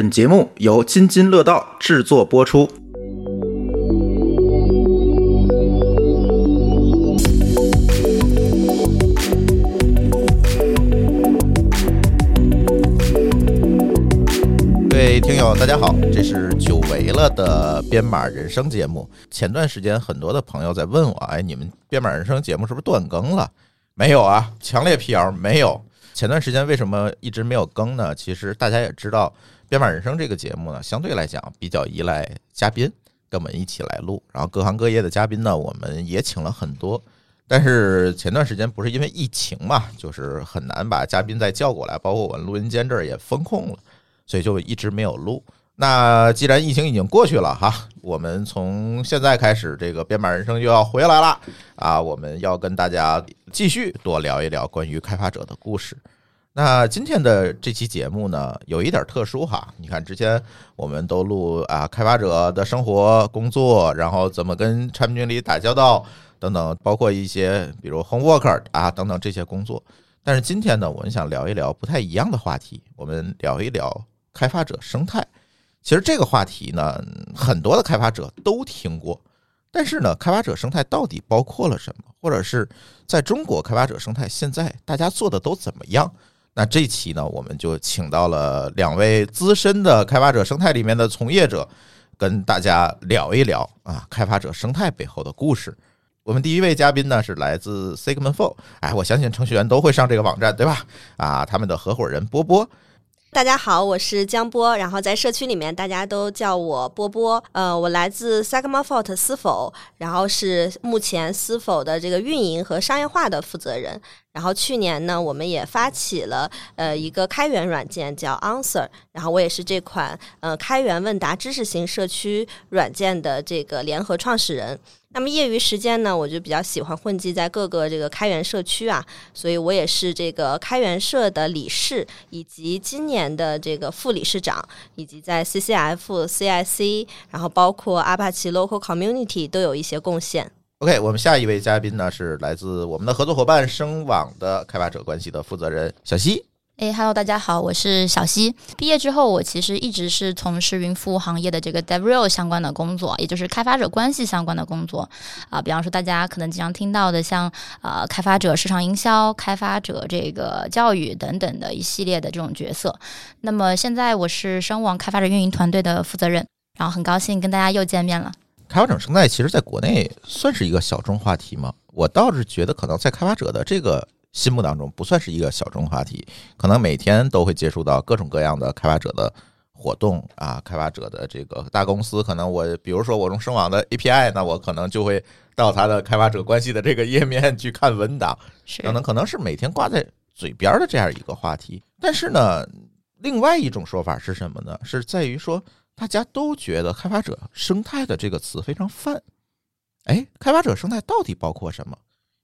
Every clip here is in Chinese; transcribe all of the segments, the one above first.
本节目由津津乐道制作播出。各位听友，大家好，这是久违了的编码人生节目。前段时间很多的朋友在问我，哎，你们编码人生节目是不是断更了？没有啊，强烈辟谣，没有。前段时间为什么一直没有更呢？其实大家也知道，编码人生这个节目呢，相对来讲比较依赖嘉宾跟我们一起来录，然后各行各业的嘉宾呢，我们也请了很多。但是前段时间不是因为疫情嘛，就是很难把嘉宾再叫过来，包括我们录音间这儿也封控了。所以就一直没有录。那既然疫情已经过去了哈，我们从现在开始，这个编码人生就要回来了啊！我们要跟大家继续多聊一聊关于开发者的故事。那今天的这期节目呢，有一点特殊哈。你看，之前我们都录啊，开发者的生活、工作，然后怎么跟产品经理打交道等等，包括一些比如 home worker 啊等等这些工作。但是今天呢，我们想聊一聊不太一样的话题，我们聊一聊。开发者生态，其实这个话题呢，很多的开发者都听过。但是呢，开发者生态到底包括了什么？或者是在中国开发者生态现在大家做的都怎么样？那这期呢，我们就请到了两位资深的开发者生态里面的从业者，跟大家聊一聊啊，开发者生态背后的故事。我们第一位嘉宾呢是来自 Sigma4，哎，我相信程序员都会上这个网站，对吧？啊，他们的合伙人波波。大家好，我是江波，然后在社区里面大家都叫我波波。呃，我来自 Sigma Fort 思否，然后是目前思否的这个运营和商业化的负责人。然后去年呢，我们也发起了呃一个开源软件叫 Answer，然后我也是这款呃开源问答知识型社区软件的这个联合创始人。那么业余时间呢，我就比较喜欢混迹在各个这个开源社区啊，所以我也是这个开源社的理事，以及今年的这个副理事长，以及在 CCF、CIC，然后包括阿帕奇 Local Community 都有一些贡献。OK，我们下一位嘉宾呢是来自我们的合作伙伴声网的开发者关系的负责人小西。哎，Hello，大家好，我是小西。毕业之后，我其实一直是从事云服务行业的这个 DevRel 相关的工作，也就是开发者关系相关的工作啊。比方说，大家可能经常听到的，像呃开发者市场营销、开发者这个教育等等的一系列的这种角色。那么现在我是声网开发者运营团队的负责人，然后很高兴跟大家又见面了。开发者生态其实在国内算是一个小众话题吗？我倒是觉得，可能在开发者的这个。心目当中不算是一个小众话题，可能每天都会接触到各种各样的开发者的活动啊，开发者的这个大公司，可能我比如说我用声网的 API，那我可能就会到他的开发者关系的这个页面去看文档，可能可能是每天挂在嘴边的这样一个话题。但是呢，另外一种说法是什么呢？是在于说大家都觉得开发者生态的这个词非常泛，哎，开发者生态到底包括什么？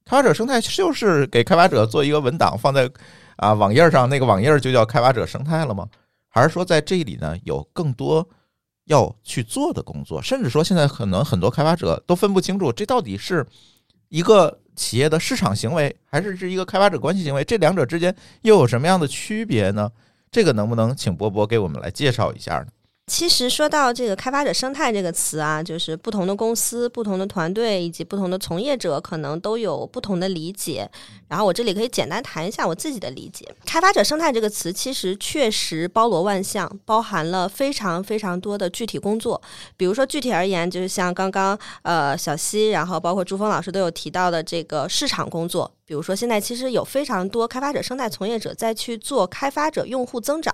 开发者生态就是给开发者做一个文档放在啊网页上，那个网页就叫开发者生态了吗？还是说在这里呢有更多要去做的工作？甚至说现在可能很多开发者都分不清楚，这到底是一个企业的市场行为，还是是一个开发者关系行为？这两者之间又有什么样的区别呢？这个能不能请波波给我们来介绍一下呢？其实说到这个开发者生态这个词啊，就是不同的公司、不同的团队以及不同的从业者可能都有不同的理解。然后我这里可以简单谈一下我自己的理解。开发者生态这个词其实确实包罗万象，包含了非常非常多的具体工作。比如说具体而言，就是像刚刚呃小西，然后包括朱峰老师都有提到的这个市场工作。比如说现在其实有非常多开发者生态从业者在去做开发者用户增长。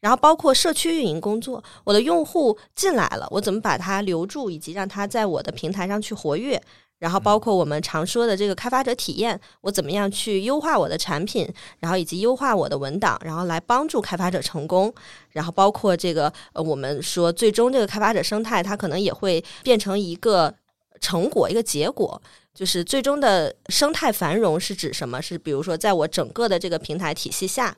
然后包括社区运营工作，我的用户进来了，我怎么把他留住，以及让他在我的平台上去活跃？然后包括我们常说的这个开发者体验，我怎么样去优化我的产品，然后以及优化我的文档，然后来帮助开发者成功。然后包括这个，呃，我们说最终这个开发者生态，它可能也会变成一个成果，一个结果，就是最终的生态繁荣是指什么？是比如说，在我整个的这个平台体系下。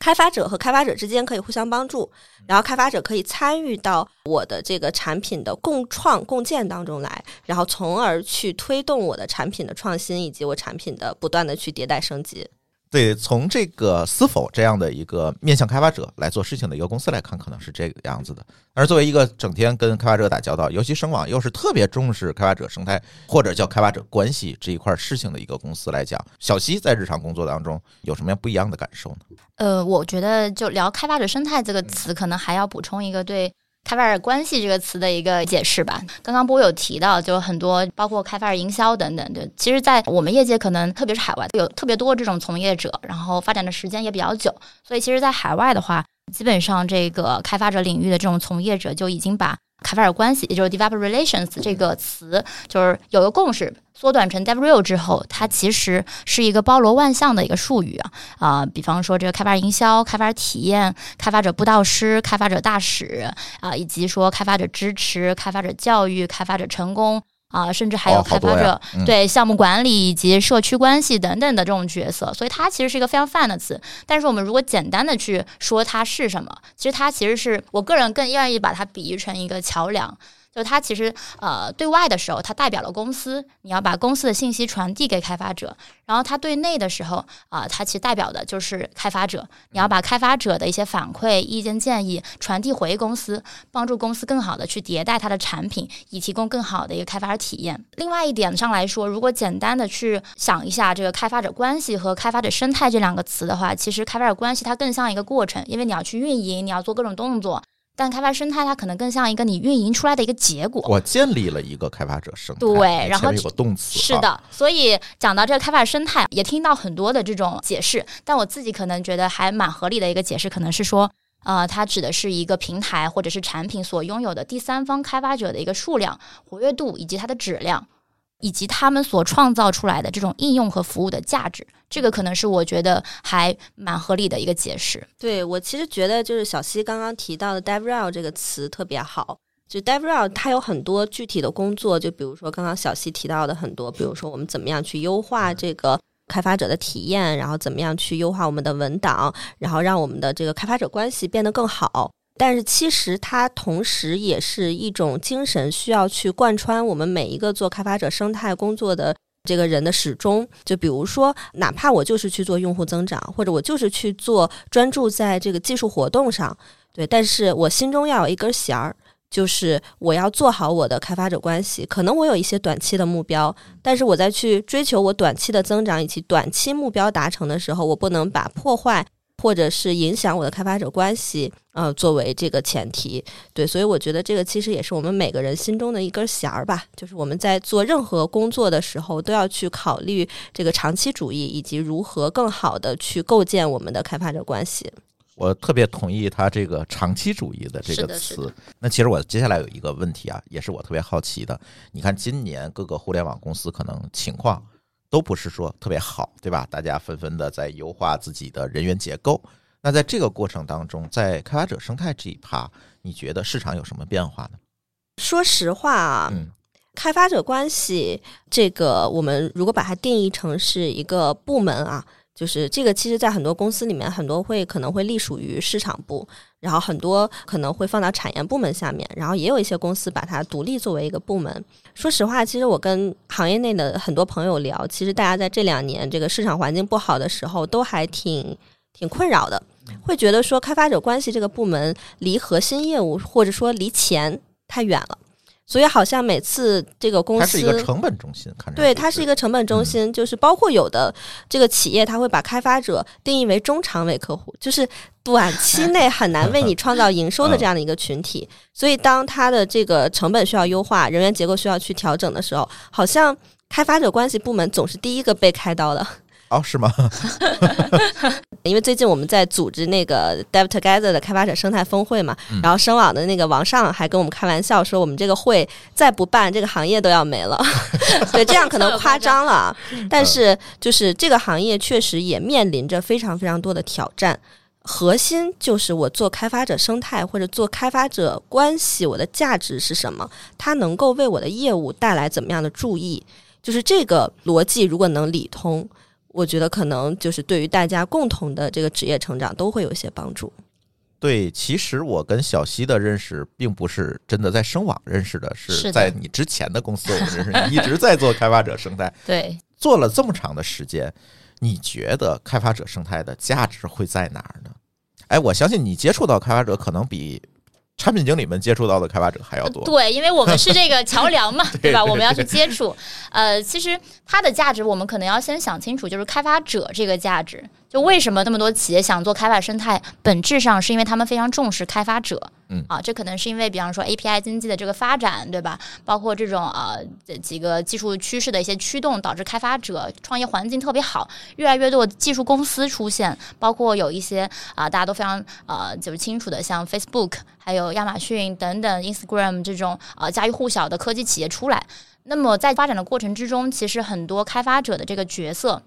开发者和开发者之间可以互相帮助，然后开发者可以参与到我的这个产品的共创共建当中来，然后从而去推动我的产品的创新以及我产品的不断的去迭代升级。对，从这个思否这样的一个面向开发者来做事情的一个公司来看，可能是这个样子的。而作为一个整天跟开发者打交道，尤其声网又是特别重视开发者生态或者叫开发者关系这一块事情的一个公司来讲，小西在日常工作当中有什么样不一样的感受呢？呃，我觉得就聊开发者生态这个词，可能还要补充一个对。开发者关系这个词的一个解释吧。刚刚波有提到，就很多包括开发者营销等等。对，其实，在我们业界，可能特别是海外，有特别多这种从业者，然后发展的时间也比较久。所以，其实，在海外的话，基本上这个开发者领域的这种从业者就已经把。开发者关系，也就是 developer relations 这个词，就是有个共识，缩短成 DevRel 之后，它其实是一个包罗万象的一个术语啊啊，比方说这个开发者营销、开发者体验、开发者布道师、开发者大使啊，以及说开发者支持、开发者教育、开发者成功。啊，甚至还有开发者对项目管理以及社区关系等等的这种角色，所以它其实是一个非常泛的词。但是我们如果简单的去说它是什么，其实它其实是我个人更愿意把它比喻成一个桥梁。就它其实呃对外的时候，它代表了公司，你要把公司的信息传递给开发者；然后它对内的时候啊，它其实代表的就是开发者，你要把开发者的一些反馈、意见、建议传递回公司，帮助公司更好的去迭代它的产品，以提供更好的一个开发者体验。另外一点上来说，如果简单的去想一下这个开发者关系和开发者生态这两个词的话，其实开发者关系它更像一个过程，因为你要去运营，你要做各种动作。但开发生态它可能更像一个你运营出来的一个结果。我建立了一个开发者生态，对，然后有个动词，是的。所以讲到这个开发生态，也听到很多的这种解释，但我自己可能觉得还蛮合理的一个解释，可能是说，呃，它指的是一个平台或者是产品所拥有的第三方开发者的一个数量、活跃度以及它的质量。以及他们所创造出来的这种应用和服务的价值，这个可能是我觉得还蛮合理的一个解释。对我其实觉得，就是小西刚刚提到的 “DevRel” 这个词特别好。就 “DevRel” 它有很多具体的工作，就比如说刚刚小西提到的很多，比如说我们怎么样去优化这个开发者的体验，然后怎么样去优化我们的文档，然后让我们的这个开发者关系变得更好。但是其实它同时也是一种精神，需要去贯穿我们每一个做开发者生态工作的这个人的始终。就比如说，哪怕我就是去做用户增长，或者我就是去做专注在这个技术活动上，对，但是我心中要有一根弦儿，就是我要做好我的开发者关系。可能我有一些短期的目标，但是我在去追求我短期的增长以及短期目标达成的时候，我不能把破坏。或者是影响我的开发者关系，呃，作为这个前提，对，所以我觉得这个其实也是我们每个人心中的一根弦儿吧，就是我们在做任何工作的时候，都要去考虑这个长期主义，以及如何更好的去构建我们的开发者关系。我特别同意他这个长期主义的这个词。那其实我接下来有一个问题啊，也是我特别好奇的。你看今年各个互联网公司可能情况。都不是说特别好，对吧？大家纷纷的在优化自己的人员结构。那在这个过程当中，在开发者生态这一趴，你觉得市场有什么变化呢？说实话啊，开发者关系这个，我们如果把它定义成是一个部门啊。就是这个，其实，在很多公司里面，很多会可能会隶属于市场部，然后很多可能会放到产业部门下面，然后也有一些公司把它独立作为一个部门。说实话，其实我跟行业内的很多朋友聊，其实大家在这两年这个市场环境不好的时候，都还挺挺困扰的，会觉得说开发者关系这个部门离核心业务或者说离钱太远了。所以好像每次这个公司，它是一个成本中心，看对，它是一个成本中心，就是包括有的这个企业，它会把开发者定义为中长尾客户，就是短期内很难为你创造营收的这样的一个群体。所以当它的这个成本需要优化，人员结构需要去调整的时候，好像开发者关系部门总是第一个被开刀的。哦，是吗？因为最近我们在组织那个 Dev Together 的开发者生态峰会嘛，然后声网的那个王尚还跟我们开玩笑说，我们这个会再不办，这个行业都要没了。对，这样可能夸张了，但是就是这个行业确实也面临着非常非常多的挑战。核心就是我做开发者生态或者做开发者关系，我的价值是什么？它能够为我的业务带来怎么样的注意？就是这个逻辑如果能理通。我觉得可能就是对于大家共同的这个职业成长都会有一些帮助。对，其实我跟小西的认识并不是真的在声网认识的，是在你之前的公司我们认识，你一直在做开发者生态，对，做了这么长的时间，你觉得开发者生态的价值会在哪儿呢？哎，我相信你接触到开发者可能比产品经理们接触到的开发者还要多。对，因为我们是这个 桥梁嘛，对吧？我们要去接触。呃，其实它的价值，我们可能要先想清楚，就是开发者这个价值。就为什么那么多企业想做开发生态，本质上是因为他们非常重视开发者。嗯啊，这可能是因为，比方说 API 经济的这个发展，对吧？包括这种呃这几个技术趋势的一些驱动，导致开发者创业环境特别好，越来越多技术公司出现，包括有一些啊、大家都非常呃就是清楚的，像 Facebook、还有亚马逊等等 Instagram 这种呃家喻户晓的科技企业出来。那么在发展的过程之中，其实很多开发者的这个角色。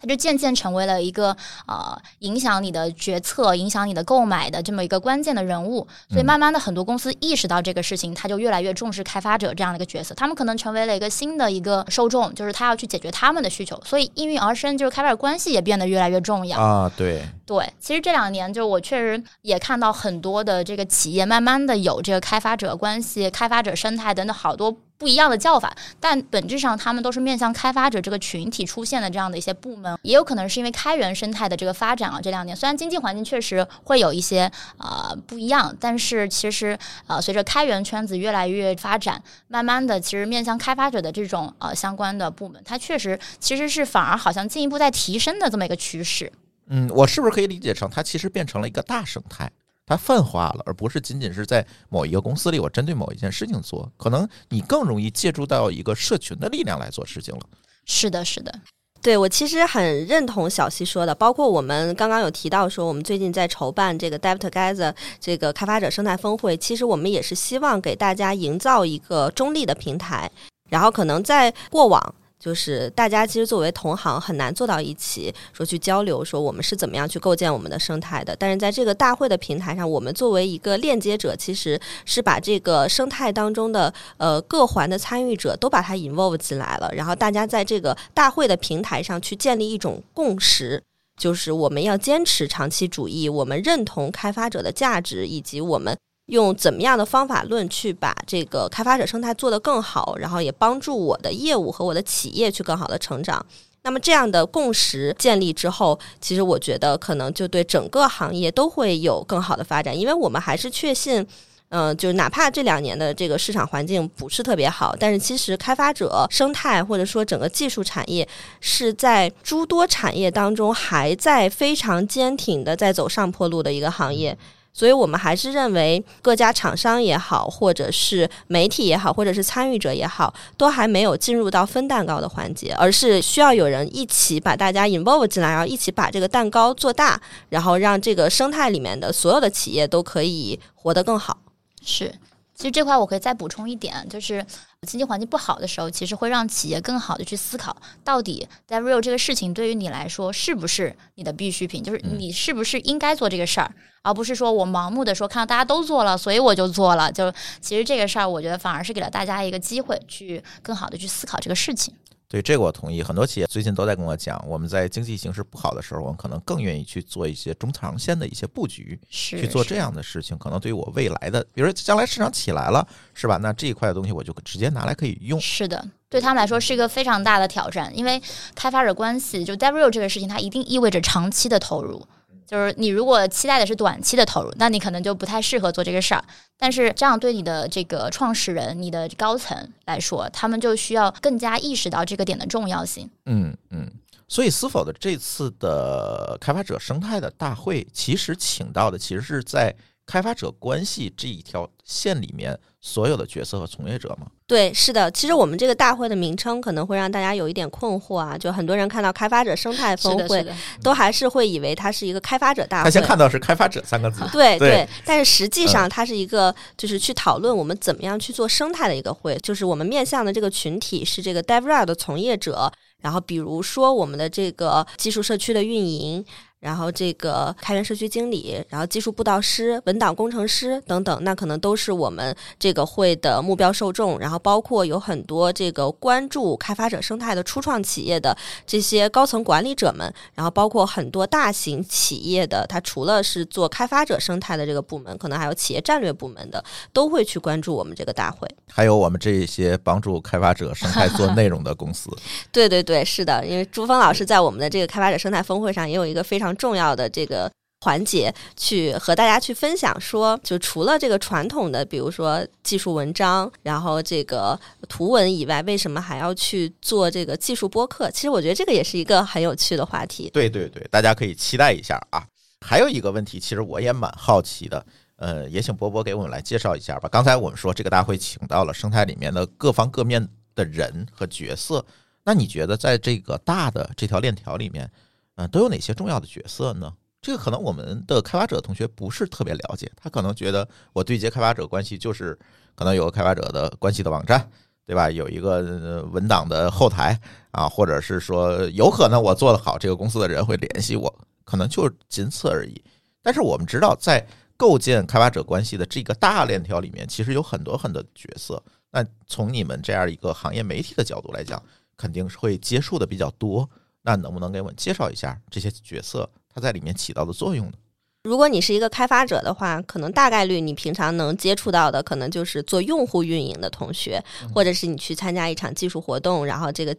它就渐渐成为了一个呃影响你的决策、影响你的购买的这么一个关键的人物，所以慢慢的很多公司意识到这个事情，他就越来越重视开发者这样的一个角色，他们可能成为了一个新的一个受众，就是他要去解决他们的需求，所以应运而生，就是开发者关系也变得越来越重要。啊，对，对，其实这两年就我确实也看到很多的这个企业慢慢的有这个开发者关系、开发者生态等等好多不一样的叫法，但本质上他们都是面向开发者这个群体出现的这样的一些部门，也有可能是因为开源生态的这个发展啊，这两年虽然经济环境确实会有一些呃不一样，但是其实呃随着开源圈子越来越发展，慢慢的其实面向开发者的这种呃相关的部门，它确实其实是反而好像进一步在提升的这么一个趋势。嗯，我是不是可以理解成它其实变成了一个大生态？它泛化了，而不是仅仅是在某一个公司里，我针对某一件事情做，可能你更容易借助到一个社群的力量来做事情了。是的，是的。对我其实很认同小西说的，包括我们刚刚有提到说，我们最近在筹办这个 Dev Together 这个开发者生态峰会，其实我们也是希望给大家营造一个中立的平台，然后可能在过往。就是大家其实作为同行很难坐到一起说去交流，说我们是怎么样去构建我们的生态的。但是在这个大会的平台上，我们作为一个链接者，其实是把这个生态当中的呃各环的参与者都把它 involve 进来了，然后大家在这个大会的平台上去建立一种共识。就是我们要坚持长期主义，我们认同开发者的价值，以及我们用怎么样的方法论去把这个开发者生态做得更好，然后也帮助我的业务和我的企业去更好的成长。那么这样的共识建立之后，其实我觉得可能就对整个行业都会有更好的发展，因为我们还是确信。嗯，就是哪怕这两年的这个市场环境不是特别好，但是其实开发者生态或者说整个技术产业是在诸多产业当中还在非常坚挺的在走上坡路的一个行业。所以我们还是认为各家厂商也好，或者是媒体也好，或者是参与者也好，都还没有进入到分蛋糕的环节，而是需要有人一起把大家 involve 进来，然后一起把这个蛋糕做大，然后让这个生态里面的所有的企业都可以活得更好。是，其实这块我可以再补充一点，就是经济环境不好的时候，其实会让企业更好的去思考，到底 d e v r e a l 这个事情对于你来说是不是你的必需品，就是你是不是应该做这个事儿，而不是说我盲目的说看到大家都做了，所以我就做了。就其实这个事儿，我觉得反而是给了大家一个机会，去更好的去思考这个事情。对这个我同意，很多企业最近都在跟我讲，我们在经济形势不好的时候，我们可能更愿意去做一些中长线的一些布局，是去做这样的事情，可能对于我未来的，比如说将来市场起来了，是吧？那这一块的东西我就直接拿来可以用。是的，对他们来说是一个非常大的挑战，因为开发者关系就 DevRel 这个事情，它一定意味着长期的投入。就是你如果期待的是短期的投入，那你可能就不太适合做这个事儿。但是这样对你的这个创始人、你的高层来说，他们就需要更加意识到这个点的重要性。嗯嗯。所以，思否的这次的开发者生态的大会，其实请到的其实是在开发者关系这一条线里面所有的角色和从业者吗？对，是的。其实我们这个大会的名称可能会让大家有一点困惑啊，就很多人看到开发者生态峰，会都还是会以为它是一个开发者大会。他先看到是开发者三个字，对对但是实际上它是一个就是去讨论我们怎么样去做生态的一个会，就是我们面向的这个群体是这个 DevRel 的从业者，然后比如说我们的这个技术社区的运营。然后这个开源社区经理，然后技术布道师、文档工程师等等，那可能都是我们这个会的目标受众。然后包括有很多这个关注开发者生态的初创企业的这些高层管理者们，然后包括很多大型企业的，它除了是做开发者生态的这个部门，可能还有企业战略部门的，都会去关注我们这个大会。还有我们这些帮助开发者生态做内容的公司。对对对，是的，因为朱峰老师在我们的这个开发者生态峰会上也有一个非常重要的这个环节，去和大家去分享说，就除了这个传统的，比如说技术文章，然后这个图文以外，为什么还要去做这个技术播客？其实我觉得这个也是一个很有趣的话题。对对对，大家可以期待一下啊。还有一个问题，其实我也蛮好奇的，呃，也请波波给我们来介绍一下吧。刚才我们说这个大会请到了生态里面的各方各面的人和角色。那你觉得在这个大的这条链条里面，嗯，都有哪些重要的角色呢？这个可能我们的开发者同学不是特别了解，他可能觉得我对接开发者关系就是可能有个开发者的关系的网站，对吧？有一个文档的后台啊，或者是说有可能我做得好，这个公司的人会联系我，可能就仅此而已。但是我们知道，在构建开发者关系的这个大链条里面，其实有很多很多角色。那从你们这样一个行业媒体的角度来讲，肯定是会接触的比较多，那能不能给我们介绍一下这些角色它在里面起到的作用呢？如果你是一个开发者的话，可能大概率你平常能接触到的，可能就是做用户运营的同学，或者是你去参加一场技术活动，然后这个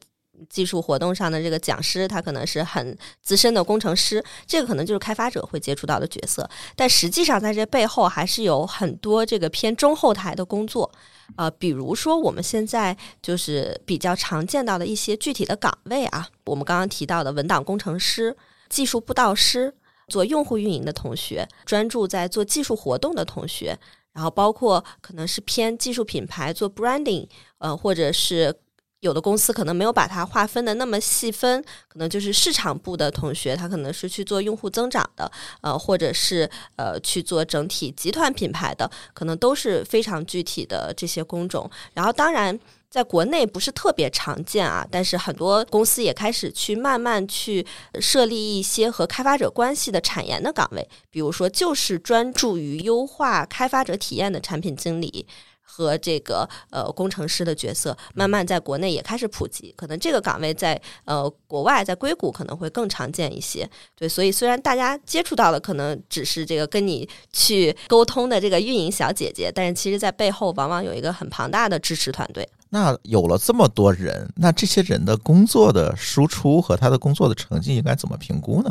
技术活动上的这个讲师，他可能是很资深的工程师，这个可能就是开发者会接触到的角色。但实际上，在这背后还是有很多这个偏中后台的工作。呃，比如说我们现在就是比较常见到的一些具体的岗位啊，我们刚刚提到的文档工程师、技术布道师、做用户运营的同学、专注在做技术活动的同学，然后包括可能是偏技术品牌做 branding，呃，或者是。有的公司可能没有把它划分的那么细分，可能就是市场部的同学，他可能是去做用户增长的，呃，或者是呃去做整体集团品牌的，可能都是非常具体的这些工种。然后，当然在国内不是特别常见啊，但是很多公司也开始去慢慢去设立一些和开发者关系的产研的岗位，比如说就是专注于优化开发者体验的产品经理。和这个呃工程师的角色慢慢在国内也开始普及，可能这个岗位在呃国外在硅谷可能会更常见一些。对，所以虽然大家接触到的可能只是这个跟你去沟通的这个运营小姐姐，但是其实在背后往往有一个很庞大的支持团队。那有了这么多人，那这些人的工作的输出和他的工作的成绩应该怎么评估呢？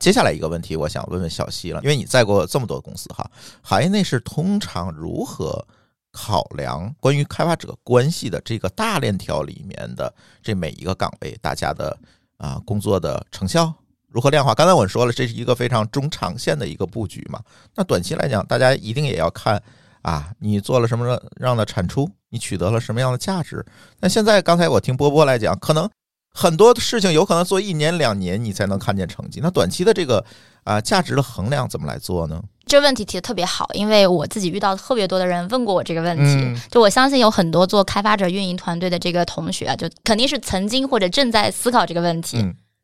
接下来一个问题，我想问问小西了，因为你在过这么多公司哈，行业内是通常如何？考量关于开发者关系的这个大链条里面的这每一个岗位，大家的啊工作的成效如何量化？刚才我说了，这是一个非常中长线的一个布局嘛。那短期来讲，大家一定也要看啊，你做了什么样的产出，你取得了什么样的价值。那现在刚才我听波波来讲，可能很多事情有可能做一年两年你才能看见成绩。那短期的这个啊价值的衡量怎么来做呢？这问题提的特别好，因为我自己遇到特别多的人问过我这个问题。就我相信有很多做开发者运营团队的这个同学啊，就肯定是曾经或者正在思考这个问题。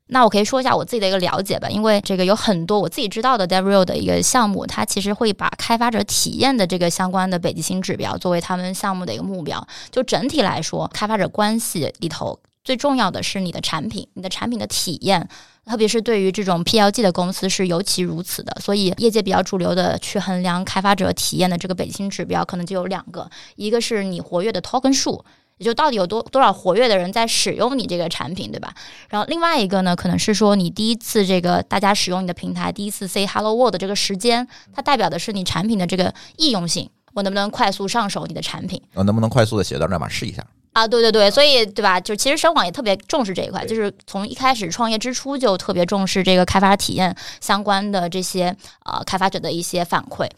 那我可以说一下我自己的一个了解吧，因为这个有很多我自己知道的 DevRel 的一个项目，它其实会把开发者体验的这个相关的北极星指标作为他们项目的一个目标。就整体来说，开发者关系里头最重要的是你的产品，你的产品的体验。特别是对于这种 PLG 的公司是尤其如此的，所以业界比较主流的去衡量开发者体验的这个北京指标，可能就有两个，一个是你活跃的 token 数，也就到底有多多少活跃的人在使用你这个产品，对吧？然后另外一个呢，可能是说你第一次这个大家使用你的平台，第一次 say hello world 这个时间，它代表的是你产品的这个易用性，我能不能快速上手你的产品？我能不能快速的写段代码试一下？啊，对对对，所以对吧？就其实深广也特别重视这一块，就是从一开始创业之初就特别重视这个开发体验相关的这些呃开发者的一些反馈。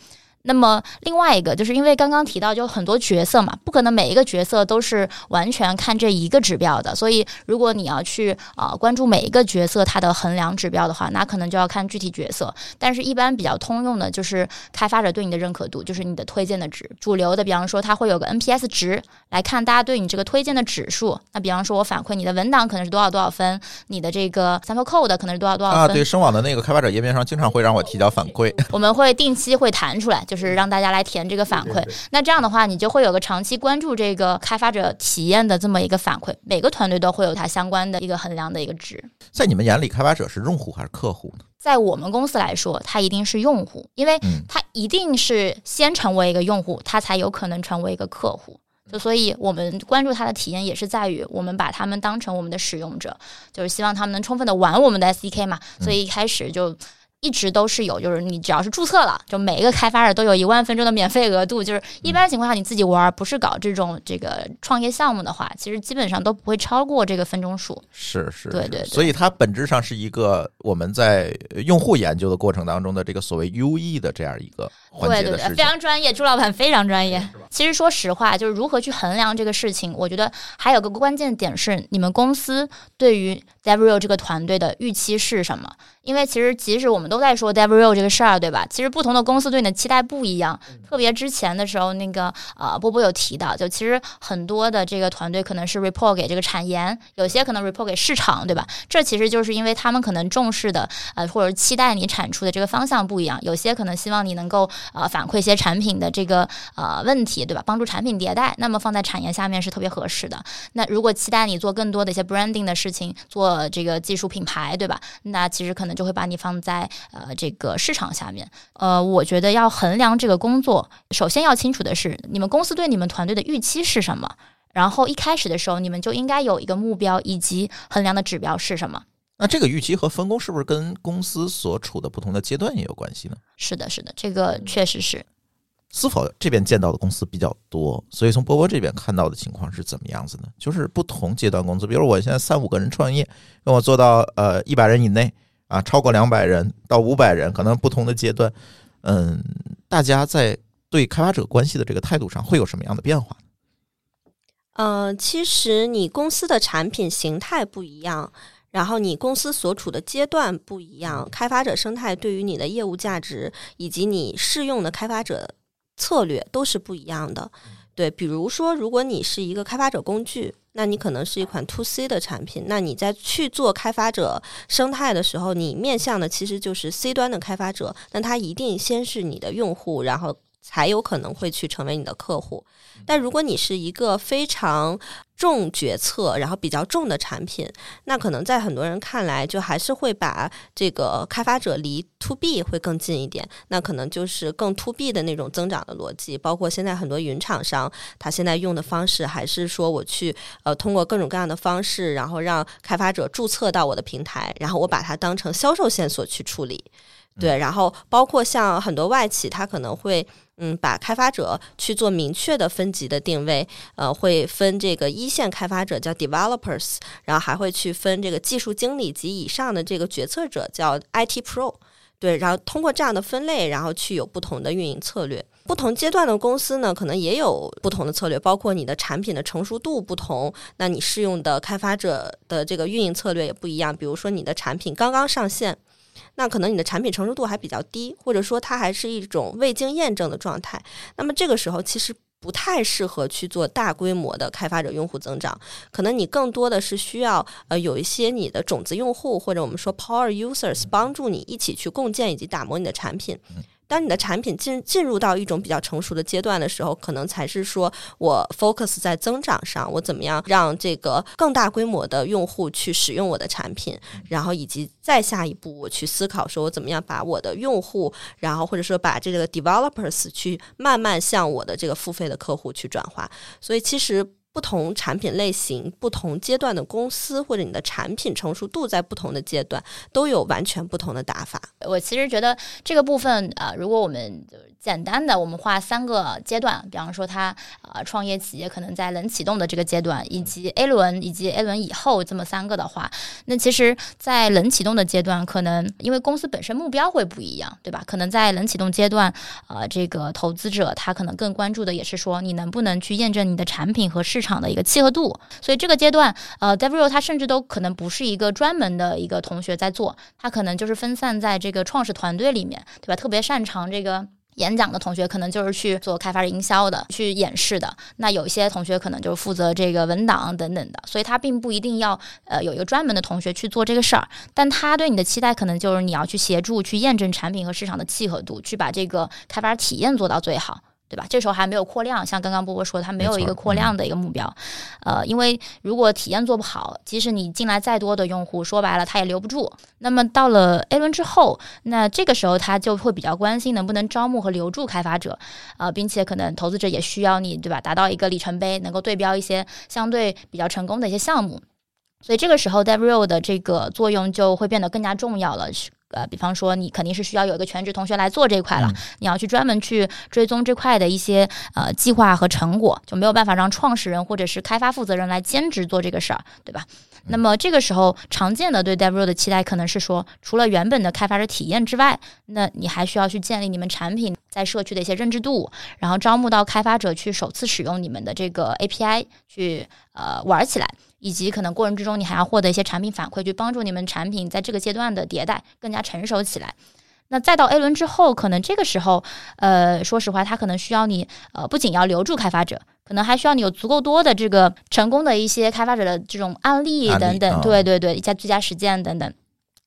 那么另外一个，就是因为刚刚提到就很多角色嘛，不可能每一个角色都是完全看这一个指标的，所以如果你要去啊、关注每一个角色它的衡量指标的话，那可能就要看具体角色。但是，一般比较通用的就是开发者对你的认可度，就是你的推荐的值。主流的，比方说它会有个 NPS 值来看大家对你这个推荐的指数。那比方说我反馈你的文档可能是多少多少分，你的这个 sample code 可能是多少多少分。啊，对，声网的那个开发者页面上经常会让我提交反馈。我们会定期会弹出来，就是让大家来填这个反馈。那这样的话，你就会有个长期关注这个开发者体验的这么一个反馈。每个团队都会有它相关的一个衡量的一个值。在你们眼里，开发者是用户还是客户呢？在我们公司来说，它一定是用户，因为嗯它一定是先成为一个用户，它才有可能成为一个客户。就所以，我们关注他的体验也是在于我们把他们当成我们的使用者，就是希望他们能充分的玩我们的 SDK 嘛。所以一开始就一直都是有，就是你只要是注册了，就每一个开发者都有一万分钟的免费额度。就是一般情况下你自己玩，不是搞这种这个创业项目的话，其实基本上都不会超过这个分钟数。是是，对对对所以它本质上是一个我们在用户研究的过程当中的这个所谓 UE 的这样一个环对对对，非。常专业，朱老板非常专业。其实说实话，就是如何去衡量这个事情，我觉得还有个关键点是，你们公司对于 d e v r i o 这个团队的预期是什么？因为其实即使我们都在说 DevRel 这个事儿，对吧？其实不同的公司对你的期待不一样。特别之前的时候，那个呃波波有提到，就其实很多的这个团队可能是 report 给这个产研，有些可能 report 给市场，对吧？这其实就是因为他们可能重视的呃或者期待你产出的这个方向不一样，有些可能希望你能够呃反馈一些产品的这个呃问题，对吧？帮助产品迭代，那么放在产业下面是特别合适的。那如果期待你做更多的一些 branding 的事情，做这个技术品牌，对吧？那其实可能就会把你放在呃这个市场下面。呃，我觉得要衡量这个工作，首先要清楚的是你们公司对你们团队的预期是什么。然后一开始的时候，你们就应该有一个目标以及衡量的指标是什么。那这个预期和分工是不是跟公司所处的不同的阶段也有关系呢？是的，是的，这个确实是。思否这边见到的公司比较多，所以从波波这边看到的情况是怎么样子呢？就是不同阶段公司，比如我现在三五个人创业，跟我做到呃一百人以内啊，超过两百人到五百人，可能不同的阶段，嗯，大家在对开发者关系的这个态度上会有什么样的变化？呃，其实你公司的产品形态不一样，然后你公司所处的阶段不一样，开发者生态对于你的业务价值以及你适用的开发者策略都是不一样的。对，比如说，如果你是一个开发者工具，那你可能是一款 to C 的产品，那你在去做开发者生态的时候，你面向的其实就是 C 端的开发者，那他一定先是你的用户，然后才有可能会去成为你的客户。但如果你是一个非常重决策，然后比较重的产品，那可能在很多人看来，就还是会把这个开发者离 to B 会更近一点。那可能就是更 to B 的那种增长的逻辑。包括现在很多云厂商，他现在用的方式还是说我去呃通过各种各样的方式，然后让开发者注册到我的平台，然后我把它当成销售线索去处理。对，然后包括像很多外企，它可能会嗯把开发者去做明确的分级的定位，呃，会分这个一线开发者叫 developers，然后还会去分这个技术经理及以上的这个决策者叫 IT pro。对，然后通过这样的分类，然后去有不同的运营策略。不同阶段的公司呢，可能也有不同的策略，包括你的产品的成熟度不同，那你适用的开发者的这个运营策略也不一样。比如说你的产品刚刚上线。那可能你的产品成熟度还比较低，或者说它还是一种未经验证的状态。那么这个时候其实不太适合去做大规模的开发者用户增长，可能你更多的是需要呃有一些你的种子用户或者我们说 power users 帮助你一起去共建以及打磨你的产品。当你的产品进进入到一种比较成熟的阶段的时候，可能才是说我 focus 在增长上，我怎么样让这个更大规模的用户去使用我的产品，然后以及再下一步我去思考说我怎么样把我的用户，然后或者说把这个 developers 去慢慢向我的这个付费的客户去转化。所以其实。不同产品类型、不同阶段的公司或者你的产品成熟度在不同的阶段都有完全不同的打法。我其实觉得这个部分啊、呃如果我们简单的我们画三个阶段，比方说他呃创业企业可能在冷启动的这个阶段，以及 A 轮以及 A 轮以后这么三个的话，那其实，在冷启动的阶段，可能因为公司本身目标会不一样，对吧？可能在冷启动阶段，呃，这个投资者他可能更关注的也是说你能不能去验证你的产品和市场场的一个契合度。所以这个阶段，呃 d e v r i l 他甚至都可能不是一个专门的一个同学在做，他可能就是分散在这个创始团队里面，对吧？特别擅长这个。演讲的同学可能就是去做开发营销的，去演示的。那有一些同学可能就是负责这个文档等等的，所以他并不一定要呃有一个专门的同学去做这个事儿。但他对你的期待可能就是你要去协助去验证产品和市场的契合度，去把这个开发体验做到最好。对吧？这时候还没有扩量，像刚刚波波说，他没有一个扩量的一个目标，呃，因为如果体验做不好，即使你进来再多的用户，说白了他也留不住。那么到了 A 轮之后，那这个时候他就会比较关心能不能招募和留住开发者，呃，并且可能投资者也需要你，对吧？达到一个里程碑，能够对标一些相对比较成功的一些项目。所以这个时候 d e v r i l 的这个作用就会变得更加重要了。是呃，比方说你肯定是需要有一个全职同学来做这一块了，你要去专门去追踪这块的一些呃计划和成果，就没有办法让创始人或者是开发负责人来兼职做这个事儿，对吧？那么这个时候，常见的对 Devro 的期待可能是说，除了原本的开发者体验之外，那你还需要去建立你们产品在社区的一些认知度，然后招募到开发者去首次使用你们的这个 API 去呃玩起来。以及可能过程之中，你还要获得一些产品反馈，去帮助你们产品在这个阶段的迭代更加成熟起来。那再到 A 轮之后，可能这个时候，呃，说实话，它可能需要你，呃，不仅要留住开发者，可能还需要你有足够多的这个成功的一些开发者的这种案例等等，啊对对对，一些最佳实践等等。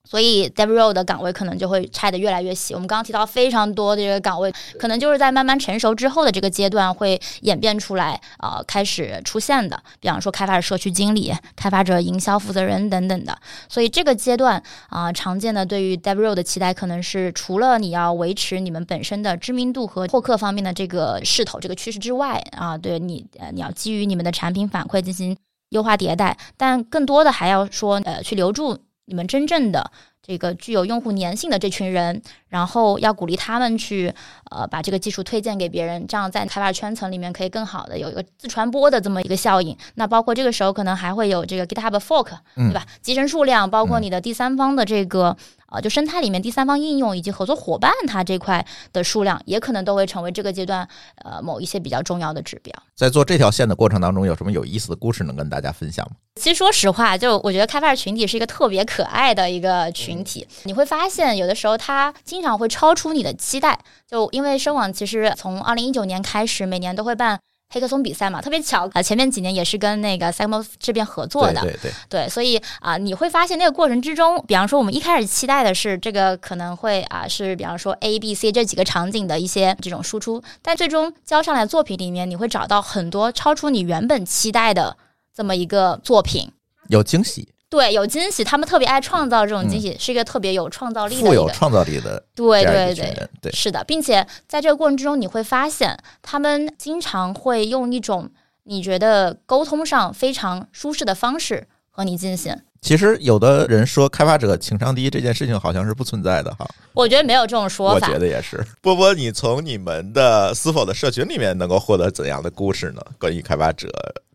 所以 d e v r o 的岗位可能就会拆得越来越细。我们刚刚提到非常多的这个岗位，可能就是在慢慢成熟之后的这个阶段会演变出来，呃，开始出现的。比方说开发者社区经理、开发者营销负责人等等的。所以这个阶段啊、常见的对于 d e v r o 的期待可能是除了你要维持你们本身的知名度和获客方面的这个势头、这个趋势之外啊，对你呃你要基于你们的产品反馈进行优化迭代，但更多的还要说呃去留住你们真正的这个具有用户粘性的这群人，然后要鼓励他们去呃把这个技术推荐给别人，这样在开发圈层里面可以更好的有一个自传播的这么一个效应。那包括这个时候可能还会有这个 GitHub Fork，嗯对吧？集成数量，包括你的第三方的这个。呃，就生态里面第三方应用以及合作伙伴，它这块的数量也可能都会成为这个阶段呃某一些比较重要的指标。在做这条线的过程当中，有什么有意思的故事能跟大家分享吗？其实说实话，就我觉得开发者群体是一个特别可爱的一个群体。你会发现，有的时候它经常会超出你的期待。就因为声网其实从二零一九年开始，每年都会办黑客松比赛嘛，特别巧啊、前面几年也是跟那个 e m o 这边合作的。对对对，对，所以啊、你会发现那个过程之中，比方说我们一开始期待的是这个可能会啊、是比方说 A、B、C 这几个场景的一些这种输出，但最终交上来作品里面，你会找到很多超出你原本期待的这么一个作品。有惊喜，对，有惊喜，他们特别爱创造这种惊喜，是一个特别有创造力的富。有创造力的对对对，是的，并且在这个过程之中，你会发现他们经常会用一种你觉得沟通上非常舒适的方式和你进行。其实有的人说开发者情商低这件事情好像是不存在的哈，我觉得没有这种说法我觉。得也是。波波，你从你们的是否的社群里面能够获得怎样的故事呢？关于开发者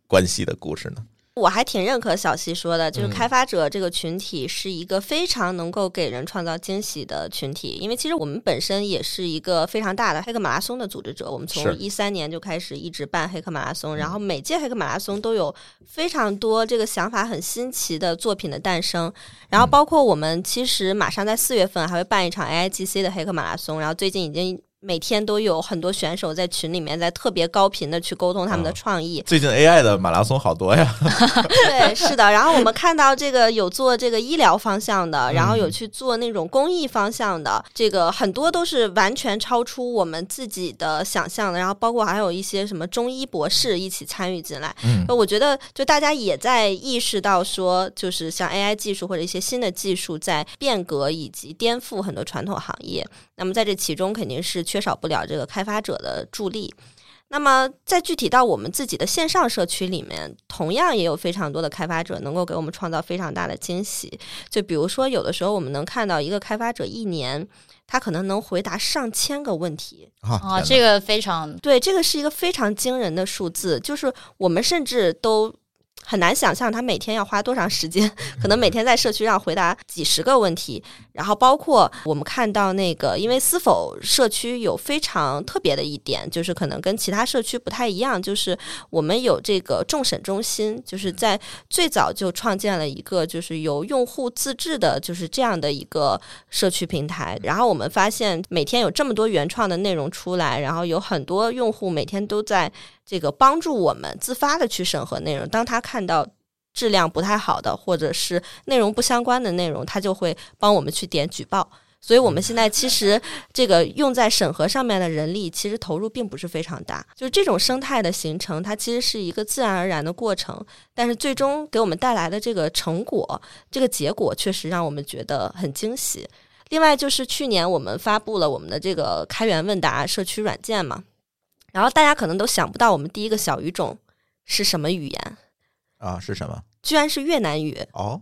关系的故事呢？我还挺认可小西说的，就是嗯开发者这个群体是一个非常能够给人创造惊喜的群体，因为其实我们本身也是一个非常大的黑客马拉松的组织者，我们从一三年就开始一直办黑客马拉松，然后每届黑客马拉松都有非常多这个想法很新奇的作品的诞生，然后包括我们其实马上在四月份还会办一场 AIGC 的黑客马拉松，然后最近已经。每天都有很多选手在群里面在特别高频的去沟通他们的哦创意，最近 AI 的马拉松好多呀，对，是的。然后我们看到这个有做这个医疗方向的，然后有嗯去做那种公益方向的，这个很多都是完全超出我们自己的想象的。然后包括还有一些什么中医博士一起参与进来。嗯呃我觉得就大家也在意识到说，就是像 AI 技术或者一些新的技术在变革以及颠覆很多传统行业。那么在这其中肯定是缺少不了这个开发者的助力。那么，再具体到我们自己的线上社区里面，同样也有非常多的开发者能够给我们创造非常大的惊喜。就比如说，有的时候我们能看到一个开发者一年，他可能能回答上千个问题。啊啊，这个非常对，这个是一个非常惊人的数字，就是我们甚至都。很难想象他每天要花多长时间，可能每天在社区上回答几十个问题，然后包括我们看到那个，因为思否社区有非常特别的一点，就是可能跟其他社区不太一样，就是我们有这个众审中心，就是在最早就创建了一个就是由用户自治的，就是这样的一个社区平台。然后我们发现每天有这么多原创的内容出来，然后有很多用户每天都在。这个帮助我们自发的去审核内容，当他看到质量不太好的，或者是内容不相关的内容，他就会帮我们去点举报。所以，我们现在其实这个用在审核上面的人力，其实投入并不是非常大。就是这种生态的形成，它其实是一个自然而然的过程，但是最终给我们带来的这个成果，这个结果确实让我们觉得很惊喜。另外，就是去年我们发布了我们的这个开源问答社区软件嘛。然后大家可能都想不到，我们第一个小语种是什么语言啊？是什么？居然是越南语哦！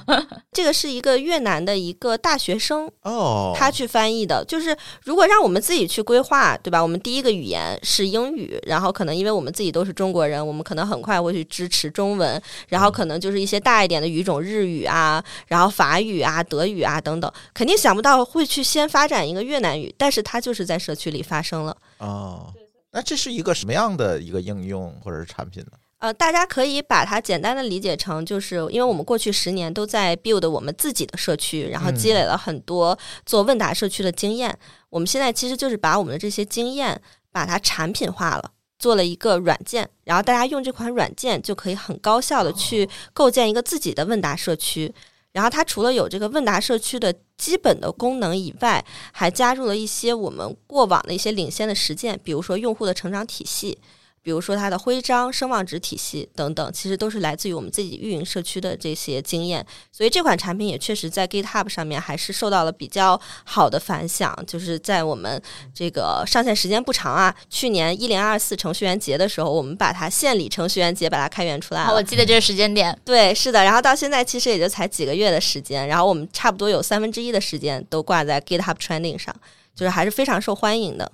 这个是一个越南的一个大学生哦，他去翻译的。就是如果让我们自己去规划，对吧？我们第一个语言是英语，然后可能因为我们自己都是中国人，我们可能很快会去支持中文，然后可能就是一些大一点的语种，日语啊，然后法语啊、德语啊等等，肯定想不到会去先发展一个越南语，但是它就是在社区里发生了哦。那这是一个什么样的一个应用或者是产品呢？呃，大家可以把它简单的理解成，就是因为我们过去十年都在 build 我们自己的社区，然后积累了很多做问答社区的经验。我们现在其实就是把我们的这些经验把它产品化了，做了一个软件，然后大家用这款软件就可以很高效的去构建一个自己的问答社区。然后它除了有这个问答社区的基本的功能以外，还加入了一些我们过往的一些领先的实践，比如说用户的成长体系。比如说它的徽章、声望值体系等等，其实都是来自于我们自己运营社区的这些经验，所以这款产品也确实在 GitHub 上面还是受到了比较好的反响。就是在我们这个上线时间不长啊，去年一零二四程序员节的时候，我们把它献礼程序员节把它开源出来了。我记得这个时间点，对，是的。然后到现在其实也就才几个月的时间，然后我们差不多有三分之一的时间都挂在 GitHub Trending 上，就是还是非常受欢迎的。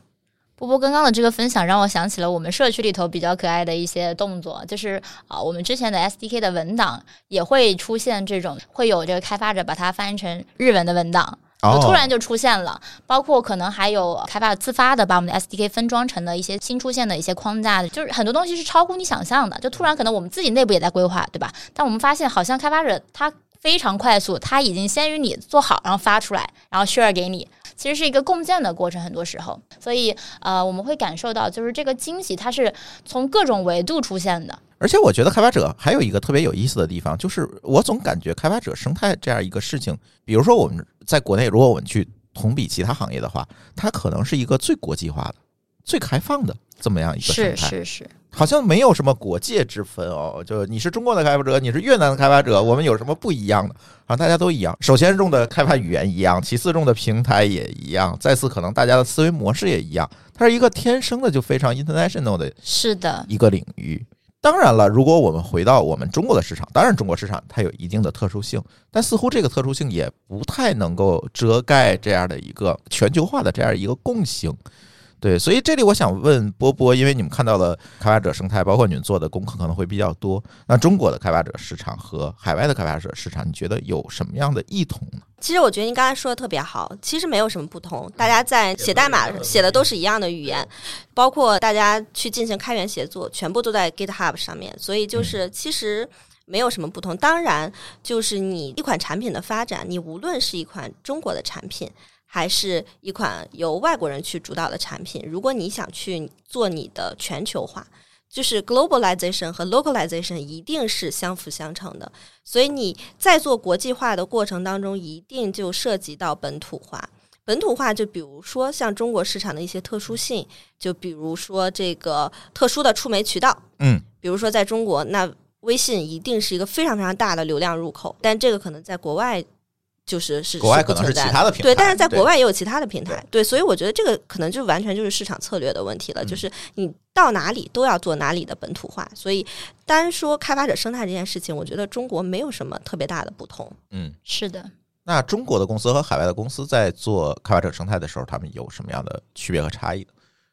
波波刚刚的这个分享让我想起了我们社区里头比较可爱的一些动作，就是啊，我们之前的 SDK 的文档也会出现这种，会有这个开发者把它翻译成日文的文档，就突然就出现了。包括可能还有开发者自发的把我们的 SDK 分装成了一些新出现的一些框架的，就是很多东西是超乎你想象的。就突然可能我们自己内部也在规划，对吧？但我们发现好像开发者他非常快速，他已经先于你做好，然后发出来，然后 share 给你。其实是一个共建的过程，很多时候，所以呃，我们会感受到，就是这个惊喜它是从各种维度出现的。而且我觉得开发者还有一个特别有意思的地方，就是我总感觉开发者生态这样一个事情，比如说我们在国内，如果我们去同比其他行业的话，它可能是一个最国际化的、最开放的这么样一个生态。是是是。好像没有什么国界之分哦，就你是中国的开发者，你是越南的开发者，我们有什么不一样的？啊，大家都一样。首先用的开发语言一样，其次用的平台也一样，再次可能大家的思维模式也一样。它是一个天生的就非常 international 的，是的一个领域。当然了，如果我们回到我们中国的市场，当然中国市场它有一定的特殊性，但似乎这个特殊性也不太能够遮盖这样的一个全球化的这样一个共性。对，所以这里我想问波波，因为你们看到了开发者生态，包括你们做的功课可能会比较多。那中国的开发者市场和海外的开发者市场，你觉得有什么样的异同呢？其实我觉得您刚才说的特别好，其实没有什么不同，大家在写代码写的都是一样的语言，包括大家去进行开源协作，全部都在 GitHub 上面，所以就是其实没有什么不同。当然，就是你一款产品的发展，你无论是一款中国的产品。还是一款由外国人去主导的产品。如果你想去做你的全球化，就是 globalization 和 localization 一定是相辅相成的。所以你在做国际化的过程当中，一定就涉及到本土化。本土化就比如说像中国市场的一些特殊性，就比如说这个特殊的触媒渠道，嗯，比如说在中国，那微信一定是一个非常非常大的流量入口，但这个可能在国外。就是是国外可能是其他的平台对，但是在国外也有其他的平台，对，所以我觉得这个可能就完全就是市场策略的问题了，嗯就是你到哪里都要做哪里的本土化，所以单说开发者生态这件事情，我觉得中国没有什么特别大的不同。嗯，是的，那中国的公司和海外的公司在做开发者生态的时候，他们有什么样的区别和差异呢？